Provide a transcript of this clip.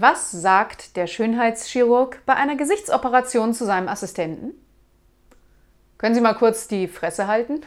Was sagt der Schönheitschirurg bei einer Gesichtsoperation zu seinem Assistenten? Können Sie mal kurz die Fresse halten?